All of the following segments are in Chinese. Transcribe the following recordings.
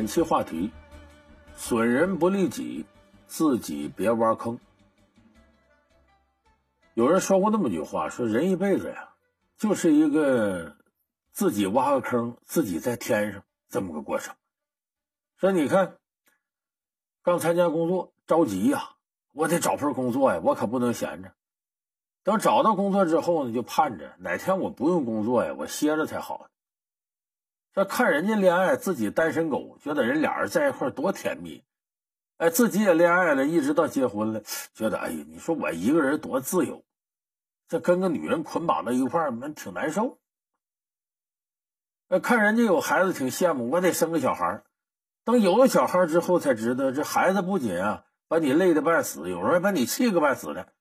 本期话题：损人不利己，自己别挖坑。有人说过那么句话，说人一辈子呀，就是一个自己挖个坑，自己在天上这么个过程。说你看，刚参加工作着急呀，我得找份工作呀，我可不能闲着。等找到工作之后呢，就盼着哪天我不用工作呀，我歇着才好。这看人家恋爱，自己单身狗，觉得人俩人在一块多甜蜜，哎，自己也恋爱了，一直到结婚了，觉得哎呀，你说我一个人多自由，这跟个女人捆绑到一块儿，蛮挺难受。那看人家有孩子，挺羡慕，我得生个小孩等有了小孩之后，才知道这孩子不仅啊把你累得半死，有时候还把你气个半死的。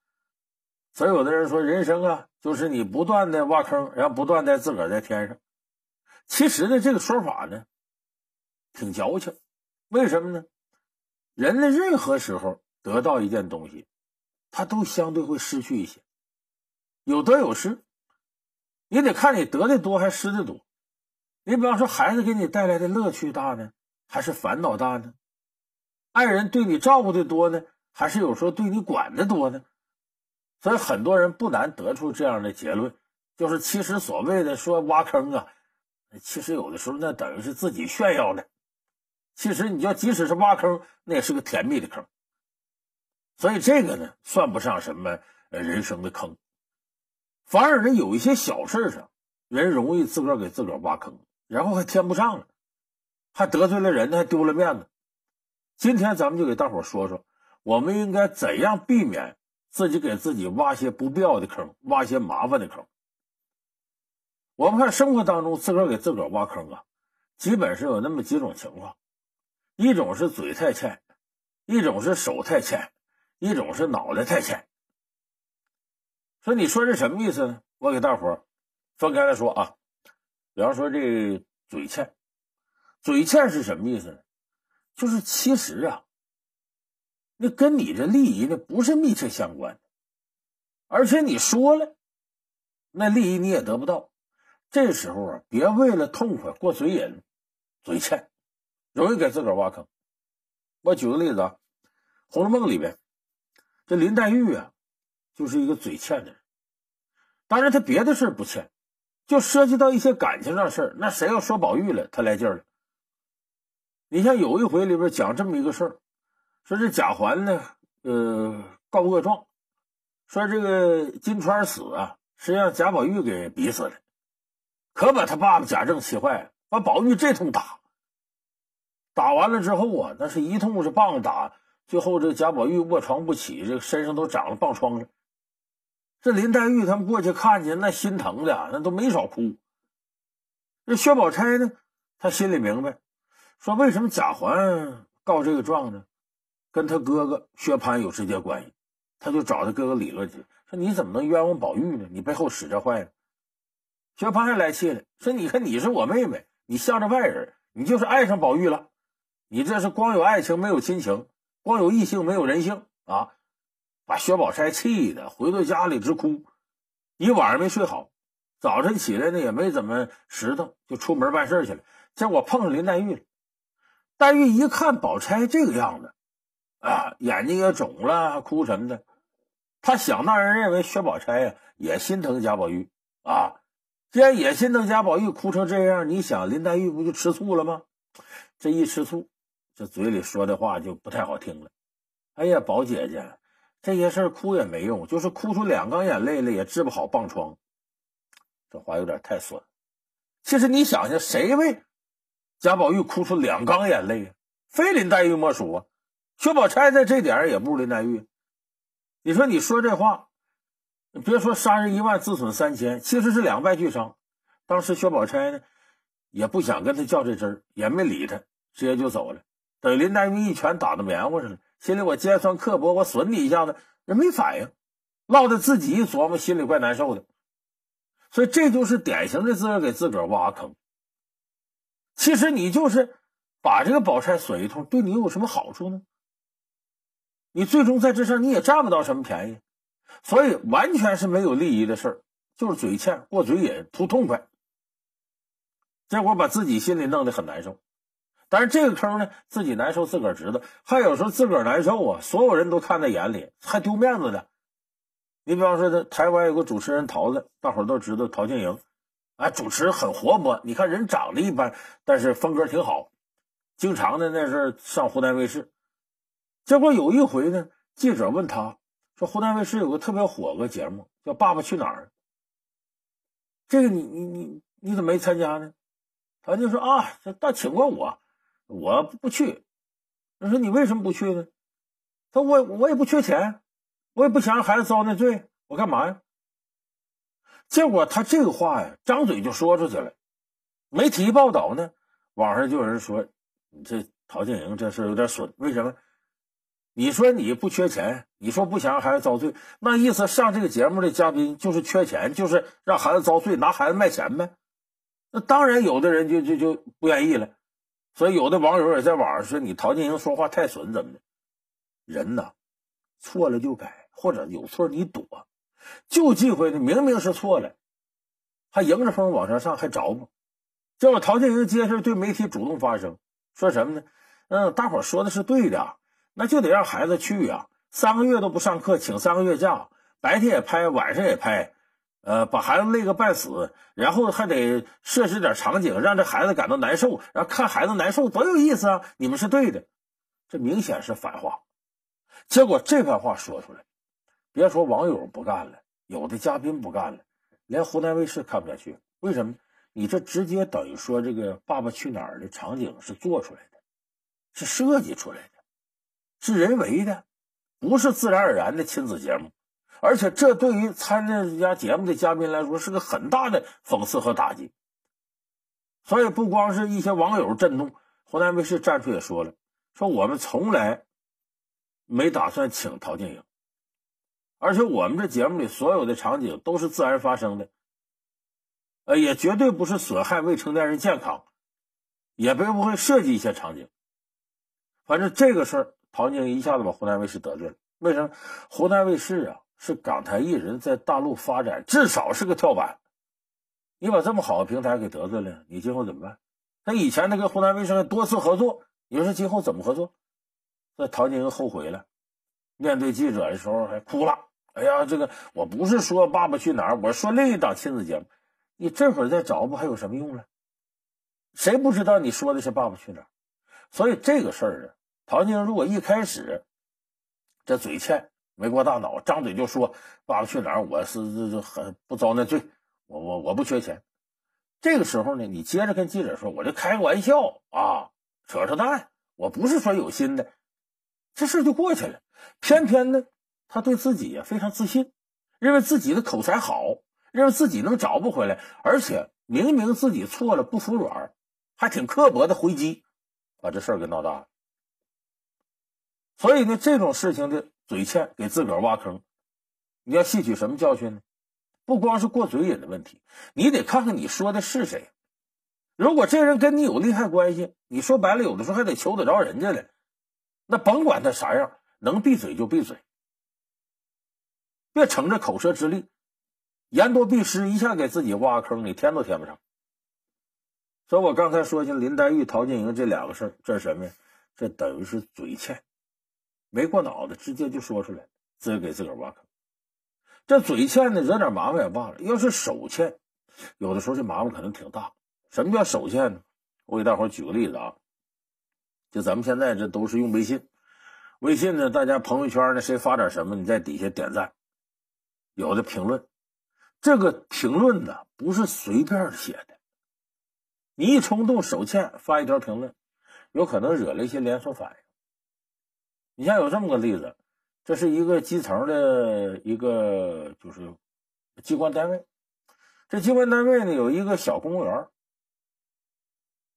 所以有的人说，人生啊，就是你不断的挖坑，然后不断的自个儿在天上。其实呢，这个说法呢，挺矫情。为什么呢？人的任何时候得到一件东西，他都相对会失去一些，有得有失。你得看你得的多还是失的多。你比方说，孩子给你带来的乐趣大呢，还是烦恼大呢？爱人对你照顾的多呢，还是有时候对你管的多呢？所以很多人不难得出这样的结论，就是其实所谓的说挖坑啊。其实有的时候那等于是自己炫耀的，其实你就即使是挖坑，那也是个甜蜜的坑。所以这个呢，算不上什么人生的坑，反而呢，有一些小事上，人容易自个儿给自个儿挖坑，然后还添不上了，还得罪了人，还丢了面子。今天咱们就给大伙说说，我们应该怎样避免自己给自己挖些不必要的坑，挖些麻烦的坑。我们看生活当中，自个儿给自个儿挖坑啊，基本是有那么几种情况：一种是嘴太欠，一种是手太欠，一种是脑袋太欠。说你说这什么意思呢？我给大伙儿分开来说啊。比方说这嘴欠，嘴欠是什么意思呢？就是其实啊，那跟你这利益呢不是密切相关的，而且你说了，那利益你也得不到。这时候啊，别为了痛快过嘴瘾，嘴欠，容易给自个儿挖坑。我举个例子啊，《红楼梦》里边，这林黛玉啊，就是一个嘴欠的人。当然，她别的事不欠，就涉及到一些感情上的事，那谁要说宝玉了，她来劲了。你像有一回里边讲这么一个事儿，说这贾环呢，呃，告恶状，说这个金钏死啊，是让贾宝玉给逼死的。可把他爸爸贾政气坏了，把宝玉这通打，打完了之后啊，那是一通是棒打，最后这贾宝玉卧床不起，这身上都长了棒疮了。这林黛玉他们过去看见，那心疼的那都没少哭。这薛宝钗呢，他心里明白，说为什么贾环告这个状呢？跟他哥哥薛蟠有直接关系，他就找他哥哥理论去，说你怎么能冤枉宝玉呢？你背后使这坏呢？薛蟠还来气了，说：“你看，你是我妹妹，你向着外人，你就是爱上宝玉了。你这是光有爱情没有亲情，光有异性没有人性啊！”把薛宝钗气的回到家里直哭，一晚上没睡好。早晨起来呢，也没怎么拾掇，就出门办事去了。结果碰上林黛玉了。黛玉一看宝钗这个样子，啊，眼睛也肿了，哭什么的。他想当然认为薛宝钗呀也心疼贾宝玉啊。既然也心疼贾宝玉哭成这样，你想林黛玉不就吃醋了吗？这一吃醋，这嘴里说的话就不太好听了。哎呀，宝姐姐，这些事哭也没用，就是哭出两缸眼泪来也治不好棒疮。这话有点太损。其实你想想，谁为贾宝玉哭出两缸眼泪啊？非林黛玉莫属啊。薛宝钗在这点也不如林黛玉。你说你说这话。别说杀人一万，自损三千，其实是两败俱伤。当时薛宝钗呢，也不想跟他较这真儿，也没理他，直接就走了。等林黛玉一拳打到棉花上了，心里我尖酸刻薄，我损你一下子，人没反应，落得自己一琢磨，心里怪难受的。所以这就是典型的自个儿给自个儿挖坑。其实你就是把这个宝钗损一通，对你有什么好处呢？你最终在这上你也占不到什么便宜。所以完全是没有利益的事儿，就是嘴欠过嘴瘾图痛快，结果把自己心里弄得很难受。但是这个坑呢，自己难受自个儿知道，还有时候自个儿难受啊，所有人都看在眼里，还丢面子的。你比方说，这台湾有个主持人桃子，大伙儿都知道陶晶莹，啊，主持很活泼，你看人长得一般，但是风格挺好，经常的那是上湖南卫视。结果有一回呢，记者问他说：“湖南卫视有个特别火个节目叫《爸爸去哪儿》，这个你你你你怎么没参加呢？”他就说：“啊，这大请过我。”我不去，他说你为什么不去呢？他说我我也不缺钱，我也不想让孩子遭那罪，我干嘛呀？结果他这个话呀，张嘴就说出去了。媒体一报道呢，网上就有人说，你这陶晶莹这事有点损。为什么？你说你不缺钱，你说不想让孩子遭罪，那意思上这个节目的嘉宾就是缺钱，就是让孩子遭罪，拿孩子卖钱呗。那当然，有的人就就就不愿意了。所以，有的网友也在网上说：“你陶晶莹说话太损，怎么的？人呐，错了就改，或者有错你躲，就忌讳呢。明明是错了，还迎着风往上上，还着吗？结果陶晶莹接着对媒体主动发声，说什么呢？嗯，大伙说的是对的，那就得让孩子去呀。三个月都不上课，请三个月假，白天也拍，晚上也拍。”呃，把孩子累个半死，然后还得设置点场景，让这孩子感到难受，然后看孩子难受多有意思啊！你们是对的，这明显是反话。结果这番话说出来，别说网友不干了，有的嘉宾不干了，连湖南卫视看不下去。为什么？你这直接等于说这个《爸爸去哪儿》的场景是做出来的，是设计出来的，是人为的，不是自然而然的亲子节目。而且这对于参加节目的嘉宾来说是个很大的讽刺和打击，所以不光是一些网友震怒，湖南卫视站出也说了，说我们从来没打算请陶晶莹，而且我们这节目里所有的场景都是自然发生的，呃，也绝对不是损害未成年人健康，也不会设计一些场景，反正这个事儿，陶晶莹一下子把湖南卫视得罪了，为什么？湖南卫视啊。是港台艺人，在大陆发展至少是个跳板。你把这么好的平台给得罪了，你今后怎么办？他以前他跟湖南卫视多次合作，你说今后怎么合作？那陶晶莹后悔了，面对记者的时候还哭了。哎呀，这个我不是说《爸爸去哪儿》，我说另一档亲子节目。你这会儿再找不还有什么用了？谁不知道你说的是《爸爸去哪儿》？所以这个事儿啊，陶晶如果一开始这嘴欠。没过大脑，张嘴就说“爸爸去哪儿”，我是这这很不遭那罪，我我我不缺钱。这个时候呢，你接着跟记者说：“我这开个玩笑啊，扯扯淡，我不是说有心的。”这事就过去了。偏偏呢，他对自己也非常自信，认为自己的口才好，认为自己能找不回来，而且明明自己错了不服软，还挺刻薄的回击，把这事儿给闹大了。所以呢，这种事情的。嘴欠给自个儿挖坑，你要吸取什么教训呢？不光是过嘴瘾的问题，你得看看你说的是谁。如果这人跟你有利害关系，你说白了，有的时候还得求得着人家嘞。那甭管他啥样，能闭嘴就闭嘴，别逞着口舌之力，言多必失，一下给自己挖坑，你填都填不上。所以我刚才说，像林黛玉、陶晶莹这两个事儿，这是什么呀？这等于是嘴欠。没过脑子，直接就说出来，自己给自个儿挖坑。这嘴欠呢，惹点麻烦也罢了。要是手欠，有的时候这麻烦可能挺大。什么叫手欠呢？我给大伙举个例子啊，就咱们现在这都是用微信，微信呢，大家朋友圈呢，谁发点什么，你在底下点赞，有的评论，这个评论呢，不是随便写的，你一冲动手欠发一条评论，有可能惹了一些连锁反应。你像有这么个例子，这是一个基层的一个就是机关单位，这机关单位呢有一个小公务员，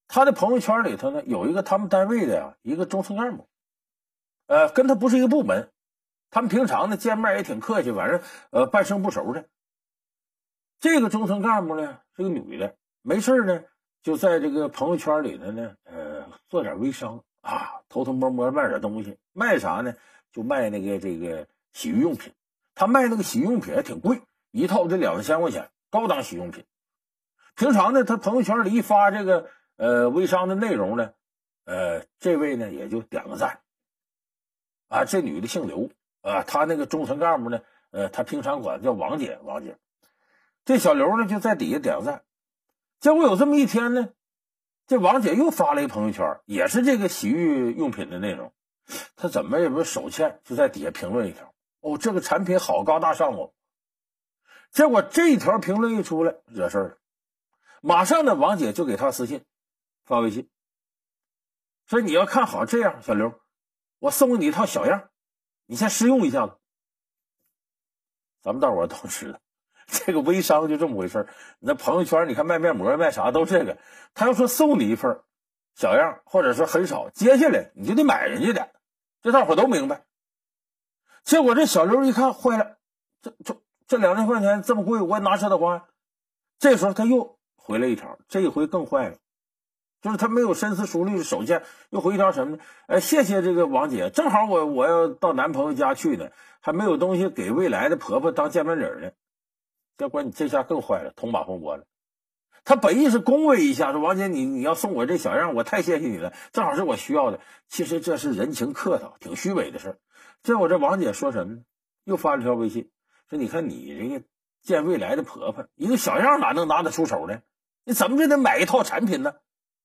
他的朋友圈里头呢有一个他们单位的呀一个中层干部，呃，跟他不是一个部门，他们平常呢见面也挺客气，反正呃半生不熟的。这个中层干部呢是个女的，没事呢就在这个朋友圈里头呢呃做点微商。啊，偷偷摸摸卖点东西，卖啥呢？就卖那个这个洗浴用品。他卖那个洗浴用品还挺贵，一套得两三千块钱，高档洗浴用品。平常呢，他朋友圈里一发这个呃微商的内容呢，呃，这位呢也就点个赞。啊，这女的姓刘啊，她那个中层干部呢，呃，她平常管叫王姐，王姐。这小刘呢就在底下点个赞。结果有这么一天呢，这王姐又发了一朋友圈，也是这个洗浴用品的内容。她怎么也不手欠，就在底下评论一条：“哦，这个产品好高大上哦。”结果这一条评论一出来，惹事儿了。马上呢，王姐就给他私信发微信，说：“你要看好这样，小刘，我送给你一套小样，你先试用一下子。”咱们大伙都知道。这个微商就这么回事你那朋友圈，你看卖面膜、卖啥都这个。他要说送你一份小样，或者说很少，接下来你就得买人家的，这大伙都明白。结果这小刘一看坏了，这这这两千块钱这么贵，我哪舍得花？这时候他又回了一条，这一回更坏了，就是他没有深思熟虑，手欠又回一条什么呢？哎，谢谢这个王姐，正好我我要到男朋友家去呢，还没有东西给未来的婆婆当见面礼呢。结果你这下更坏了，捅马蜂窝了。他本意是恭维一下，说王姐，你你要送我这小样，我太谢谢你了，正好是我需要的。其实这是人情客套，挺虚伪的事儿。这我这王姐说什么呢？又发了条微信，说你看你这个见未来的婆婆，一个小样哪能拿得出手呢？你怎么就得买一套产品呢？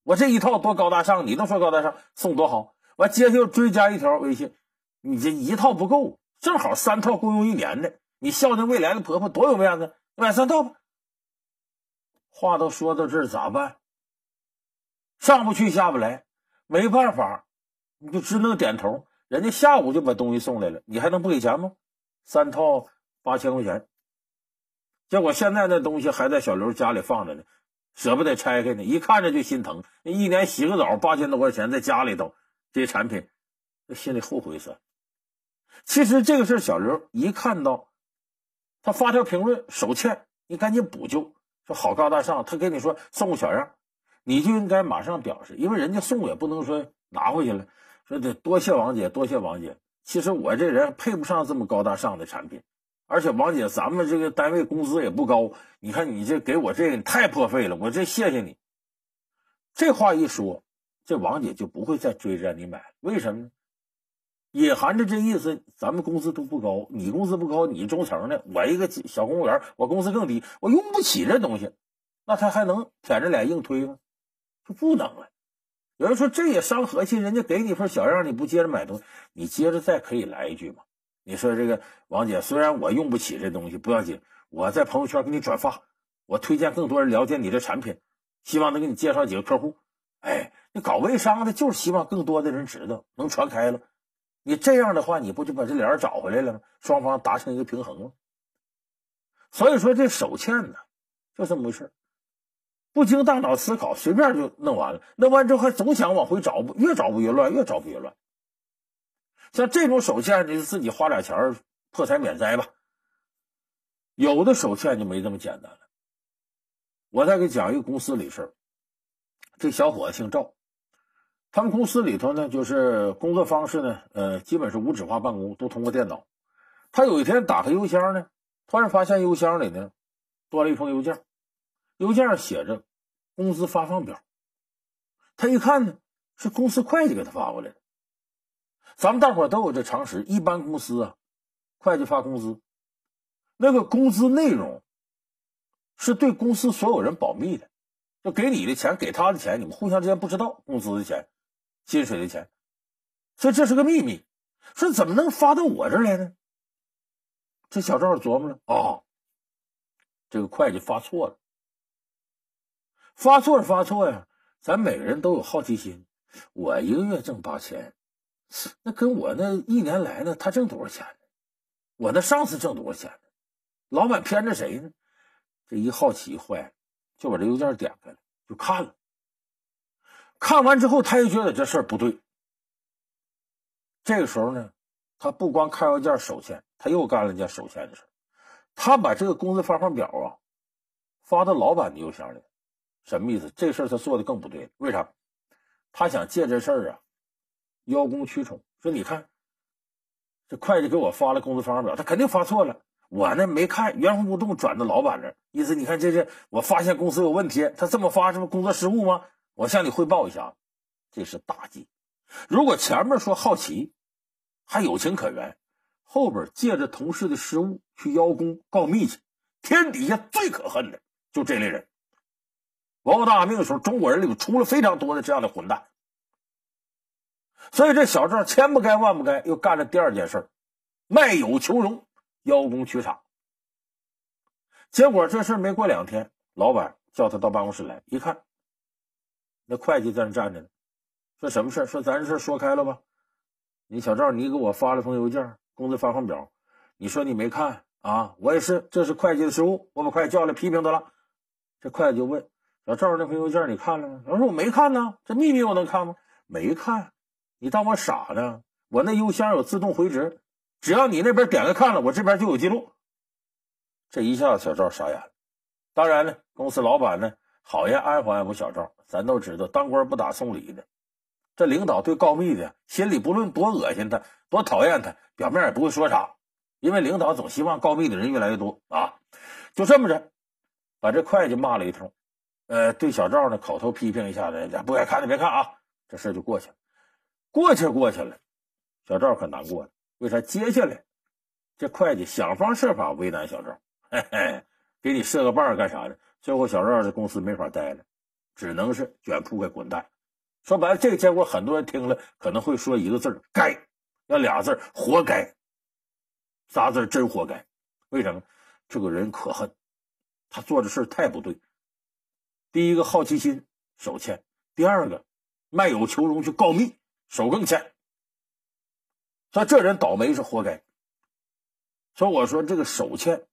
我这一套多高大上，你都说高大上，送多好。完，接着又追加一条微信，你这一套不够，正好三套共用一年的。你孝敬未来的婆婆多有面子，买三套吧。话都说到这儿，咋办？上不去下不来，没办法，你就只能点头。人家下午就把东西送来了，你还能不给钱吗？三套八千块钱，结果现在那东西还在小刘家里放着呢，舍不得拆开呢，一看着就心疼。一年洗个澡八千多块钱，在家里头这些产品，心里后悔死。其实这个事小刘一看到。他发条评论，手欠，你赶紧补救，说好高大上。他跟你说送个小样，你就应该马上表示，因为人家送也不能说拿回去了，说得多谢王姐，多谢王姐。其实我这人配不上这么高大上的产品，而且王姐，咱们这个单位工资也不高，你看你这给我这个太破费了，我这谢谢你。这话一说，这王姐就不会再追着你买，为什么呢？隐含着这意思，咱们工资都不高，你工资不高，你中层的，我一个小公务员，我工资更低，我用不起这东西，那他还能舔着脸硬推吗？就不能了。有人说这也伤和气，人家给你份小样，你不接着买东西，你接着再可以来一句嘛？你说这个王姐，虽然我用不起这东西，不要紧，我在朋友圈给你转发，我推荐更多人了解你的产品，希望能给你介绍几个客户。哎，你搞微商的，就是希望更多的人知道，能传开了。你这样的话，你不就把这脸找回来了吗？双方达成一个平衡了。所以说，这手欠呢，就这么回事不经大脑思考，随便就弄完了。弄完之后还总想往回找，越找不越乱，越找不越乱。像这种手欠，你就自己花点钱破财免灾吧。有的手欠就没这么简单了。我再给讲一个公司里事儿。这小伙子姓赵。他们公司里头呢，就是工作方式呢，呃，基本是无纸化办公，都通过电脑。他有一天打开邮箱呢，突然发现邮箱里呢多了一封邮件，邮件上写着工资发放表。他一看呢，是公司会计给他发过来的。咱们大伙都有这常识，一般公司啊，会计发工资，那个工资内容是对公司所有人保密的，就给你的钱，给他的钱，你们互相之间不知道工资的钱。薪水的钱，所以这是个秘密。说怎么能发到我这儿来呢？这小赵琢磨了，哦，这个会计发错了，发错是发错呀。咱每个人都有好奇心。我一个月挣八千，那跟我那一年来呢，他挣多少钱呢？我那上司挣多少钱呢？老板偏着谁呢？这一好奇坏了，就把这邮件点开了，就看了。看完之后，他也觉得这事儿不对。这个时候呢，他不光看邮件手欠，他又干了件手欠的事他把这个工资发放表啊发到老板的邮箱里，什么意思？这事儿他做的更不对。为啥？他想借这事儿啊邀功取宠，说你看这会计给我发了工资发放表，他肯定发错了。我呢没看，原封不动转到老板那，意思你看这这我发现公司有问题，他这么发是不工作失误吗？我向你汇报一下，这是大忌。如果前面说好奇，还有情可原，后边借着同事的失误去邀功告密去，天底下最可恨的就这类人。王大命的时候，中国人里头出了非常多的这样的混蛋，所以这小赵千不该万不该，又干了第二件事卖友求荣，邀功取赏。结果这事没过两天，老板叫他到办公室来，一看，那会计在那站着呢。说什么事说咱这事说开了吧。你小赵，你给我发了封邮件，工资发放表，你说你没看啊？我也是，这是会计的失误，我把会计叫来批评他了。这会计就问小赵，那封邮件你看了吗？他说我没看呢，这秘密我能看吗？没看，你当我傻呢？我那邮箱有自动回执，只要你那边点开看了，我这边就有记录。这一下子小赵傻眼了。当然了，公司老板呢，好言安抚安抚小赵。咱都知道，当官不打送礼的。这领导对告密的心里不论多恶心他，多讨厌他，表面也不会说啥，因为领导总希望告密的人越来越多啊。就这么着，把这会计骂了一通，呃，对小赵呢口头批评一下子，不该看的别看啊。这事就过去了，过去过去了。小赵可难过了，为啥？接下来这会计想方设法为难小赵。嘿嘿，给你设个绊干啥的？最后小赵这公司没法待了，只能是卷铺盖滚蛋。说白了，这个结果很多人听了可能会说一个字儿“该”，要俩字儿“活该”。仨字真活该。为什么？这个人可恨，他做的事太不对。第一个好奇心手欠，第二个卖友求荣去告密手更欠。所以这人倒霉是活该。所以我说这个手欠。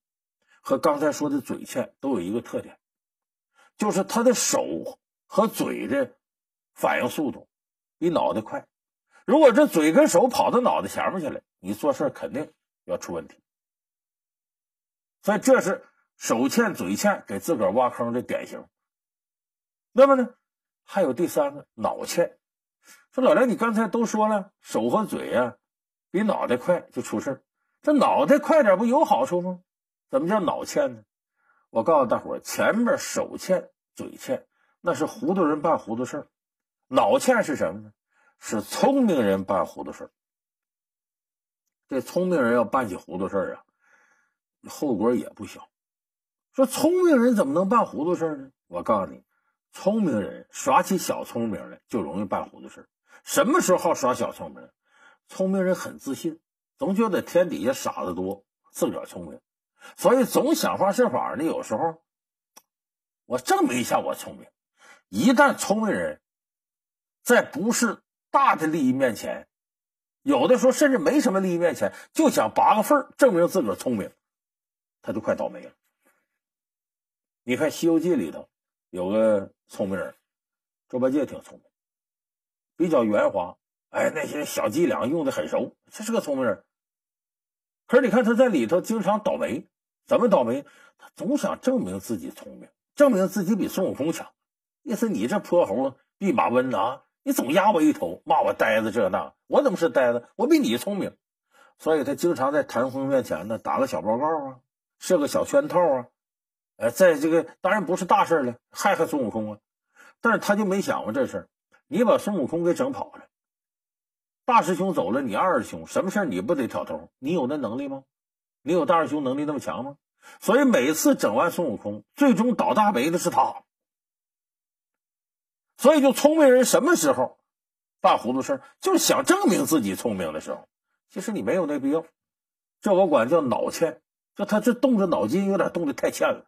和刚才说的嘴欠都有一个特点，就是他的手和嘴的反应速度比脑袋快。如果这嘴跟手跑到脑袋前面去了，你做事肯定要出问题。所以这是手欠嘴欠给自个儿挖坑的典型。那么呢，还有第三个脑欠。说老梁，你刚才都说了，手和嘴呀比脑袋快就出事这脑袋快点不有好处吗？怎么叫脑欠呢？我告诉大伙儿，前面手欠、嘴欠，那是糊涂人办糊涂事儿；脑欠是什么呢？是聪明人办糊涂事儿。这聪明人要办起糊涂事儿啊，后果也不小。说聪明人怎么能办糊涂事儿呢？我告诉你，聪明人耍起小聪明来就容易办糊涂事儿。什么时候好耍小聪明？聪明人很自信，总觉得天底下傻子多，自个儿聪明。所以总想方设法的，有时候我证明一下我聪明。一旦聪明人，在不是大的利益面前，有的时候甚至没什么利益面前，就想拔个份证明自个儿聪明，他就快倒霉了。你看《西游记》里头有个聪明人，猪八戒挺聪明，比较圆滑，哎，那些小伎俩用的很熟，这是个聪明人。可是你看他在里头经常倒霉。怎么倒霉？他总想证明自己聪明，证明自己比孙悟空强。意思你这泼猴弼马温啊，你总压我一头，骂我呆子这那，我怎么是呆子？我比你聪明。所以他经常在谭红面前呢打个小报告啊，设个小圈套啊。呃，在这个当然不是大事了，害害孙悟空啊。但是他就没想过这事你把孙悟空给整跑了，大师兄走了，你二师兄什么事你不得挑头？你有那能力吗？你有大师兄能力那么强吗？所以每次整完孙悟空，最终倒大霉的是他。所以，就聪明人什么时候办糊涂事就是想证明自己聪明的时候。其实你没有那必要，这我管叫脑欠。就他这动着脑筋有点动的太欠了，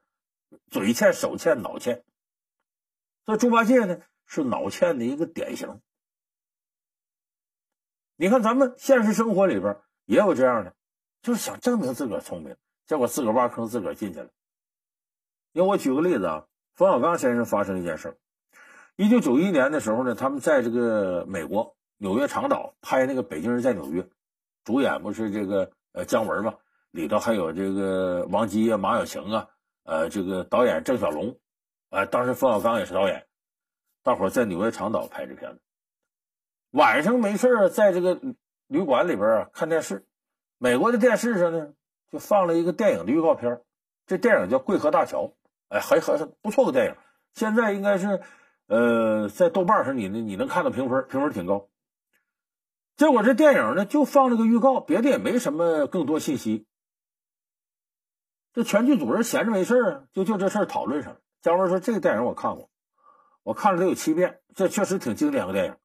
嘴欠、手欠、脑欠。所以猪八戒呢是脑欠的一个典型。你看咱们现实生活里边也有这样的。就是想证明自个儿聪明，结果自个儿挖坑，自个儿进去了。因为我举个例子啊，冯小刚先生发生一件事儿一九九一年的时候呢，他们在这个美国纽约长岛拍那个《北京人在纽约》，主演不是这个呃姜文嘛，里头还有这个王姬啊、马小晴啊，呃，这个导演郑晓龙，啊，当时冯小刚也是导演，大伙在纽约长岛拍这片子。晚上没事在这个旅馆里边啊看电视。美国的电视上呢，就放了一个电影的预告片这电影叫《桂河大桥》，哎，还还不错个电影。现在应该是，呃，在豆瓣上你你能看到评分，评分挺高。结果这电影呢就放了个预告，别的也没什么更多信息。这全剧组人闲着没事啊，就就这事儿讨论上了。姜文说：“这个电影我看过，我看了得有七遍，这确实挺经典个电影。”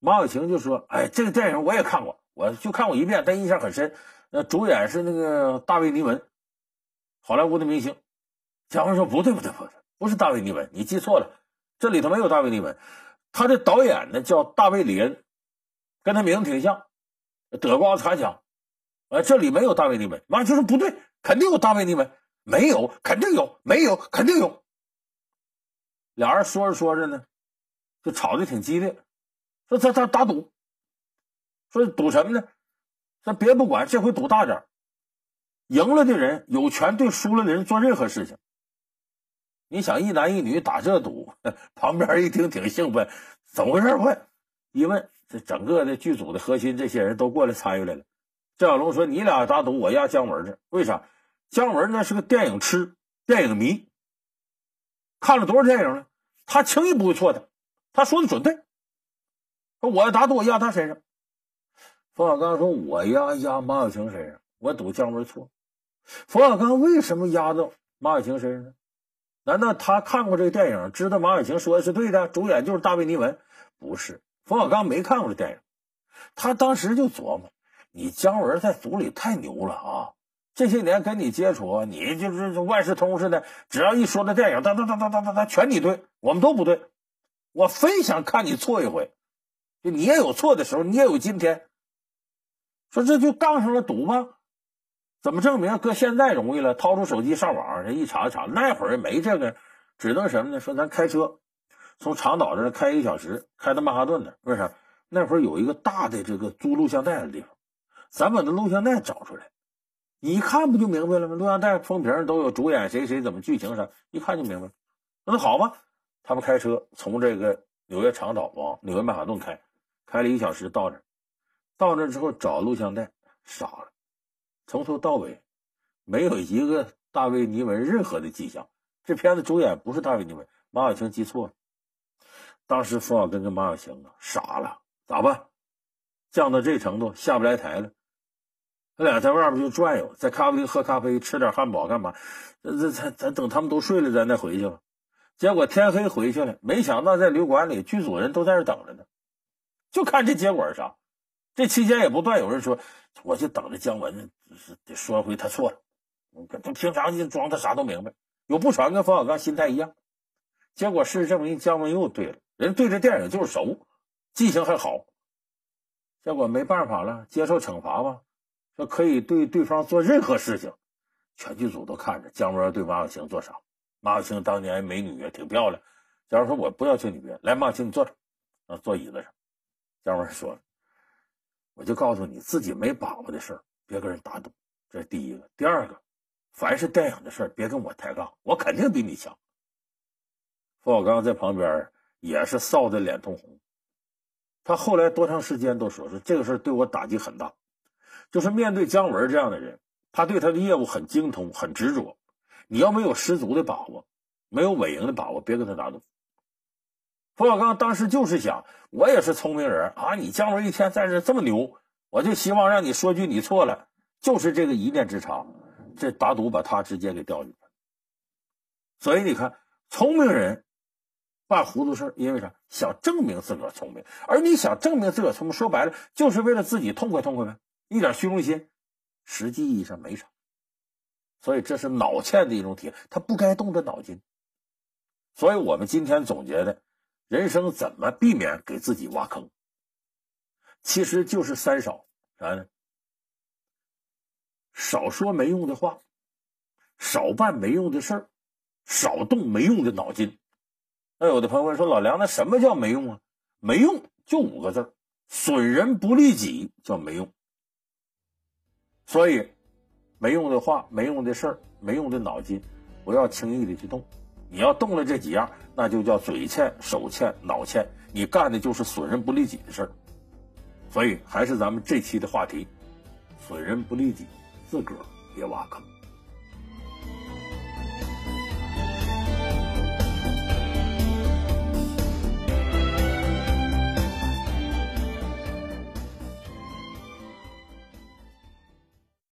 马小晴就说：“哎，这个电影我也看过，我就看过一遍，但印象很深。那主演是那个大卫·尼文，好莱坞的明星。”姜文说：“不对，不对，不对，不是大卫·尼文，你记错了，这里头没有大卫·尼文，他的导演呢叫大卫·里恩，跟他名字挺像，德国奥斯卡奖。呃，这里没有大卫·尼文。”马小晴说：“不对，肯定有大卫·尼文，没有，肯定有，没有，肯定有。”俩人说着说着呢，就吵得挺激烈。说他他打赌，说赌什么呢？说别不管，这回赌大点赢了的人有权对输了的人做任何事情。你想一男一女打这赌，旁边一听挺兴奋，怎么回事？问一问，这整个的剧组的核心这些人都过来参与来了。郑小龙说：“你俩打赌，我压姜文去。为啥？姜文那是个电影痴，电影迷，看了多少电影了？他轻易不会错的，他说的准对。”我要打赌，我压他身上。冯小刚说：“我压压马小晴身上，我赌姜文错。”冯小刚为什么压到马小晴身上呢？难道他看过这个电影，知道马小晴说的是对的？主演就是大卫·尼文？不是，冯小刚没看过这电影，他当时就琢磨：你姜文在组里太牛了啊！这些年跟你接触，你就是万事通似的，只要一说到电影，哒哒哒哒哒哒哒，全你对，我们都不对。我非想看你错一回。就你也有错的时候，你也有今天。说这就杠上了赌吧？怎么证明？搁现在容易了，掏出手机上网，人一查一查。那会儿没这个，只能什么呢？说咱开车从长岛这开一个小时，开到曼哈顿的，为啥？那会儿有一个大的这个租录像带的地方，咱把那录像带找出来，一看不就明白了吗？录像带封皮都有主演谁谁怎么剧情啥，一看就明白。那好吧，他们开车从这个纽约长岛往纽约曼哈顿开。开了一小时到这，到那之后找录像带，傻了，从头到尾没有一个大卫·尼文任何的迹象。这片子主演不是大卫·尼文，马小晴记错了。当时冯小刚跟马小晴啊傻了，咋办？降到这程度下不来台了。他俩在外边就转悠，在咖啡厅喝咖啡，吃点汉堡干嘛？这这咱咱等他们都睡了，咱再回去吧。结果天黑回去了，没想到在旅馆里剧组人都在这等着呢。就看这结果是啥，这期间也不断有人说，我就等着姜文得说回他错了。他平常就装他啥都明白，有不少跟冯小刚心态一样。结果事实证明，姜文又对了，人对这电影就是熟，记性还好。结果没办法了，接受惩罚吧，说可以对对方做任何事情。全剧组都看着姜文对马小晴做啥。马小晴当年美女也挺漂亮，假如说我不要求你别来，马小晴你坐着，啊，坐椅子上。姜文说了：“我就告诉你，自己没把握的事儿，别跟人打赌。这是第一个。第二个，凡是电影的事儿，别跟我抬杠，我肯定比你强。”冯小刚在旁边也是臊得脸通红。他后来多长时间都说说这个事儿对我打击很大，就是面对姜文这样的人，他对他的业务很精通、很执着。你要没有十足的把握，没有稳赢的把握，别跟他打赌。冯小刚当时就是想，我也是聪明人啊！你姜文一天在这这么牛，我就希望让你说句你错了，就是这个一念之差，这打赌把他直接给钓进去了。所以你看，聪明人办糊涂事因为啥？想证明自个儿聪明，而你想证明自个儿聪明，说白了就是为了自己痛快痛快呗，一点虚荣心，实际意义上没啥。所以这是脑欠的一种体现，他不该动这脑筋。所以我们今天总结的。人生怎么避免给自己挖坑？其实就是三少啥呢？少说没用的话，少办没用的事儿，少动没用的脑筋。那有的朋友问说：“老梁，那什么叫没用啊？”没用就五个字损人不利己叫没用。所以，没用的话、没用的事儿、没用的脑筋，不要轻易的去动。你要动了这几样，那就叫嘴欠、手欠、脑欠，你干的就是损人不利己的事儿。所以，还是咱们这期的话题：损人不利己，自个儿别挖坑。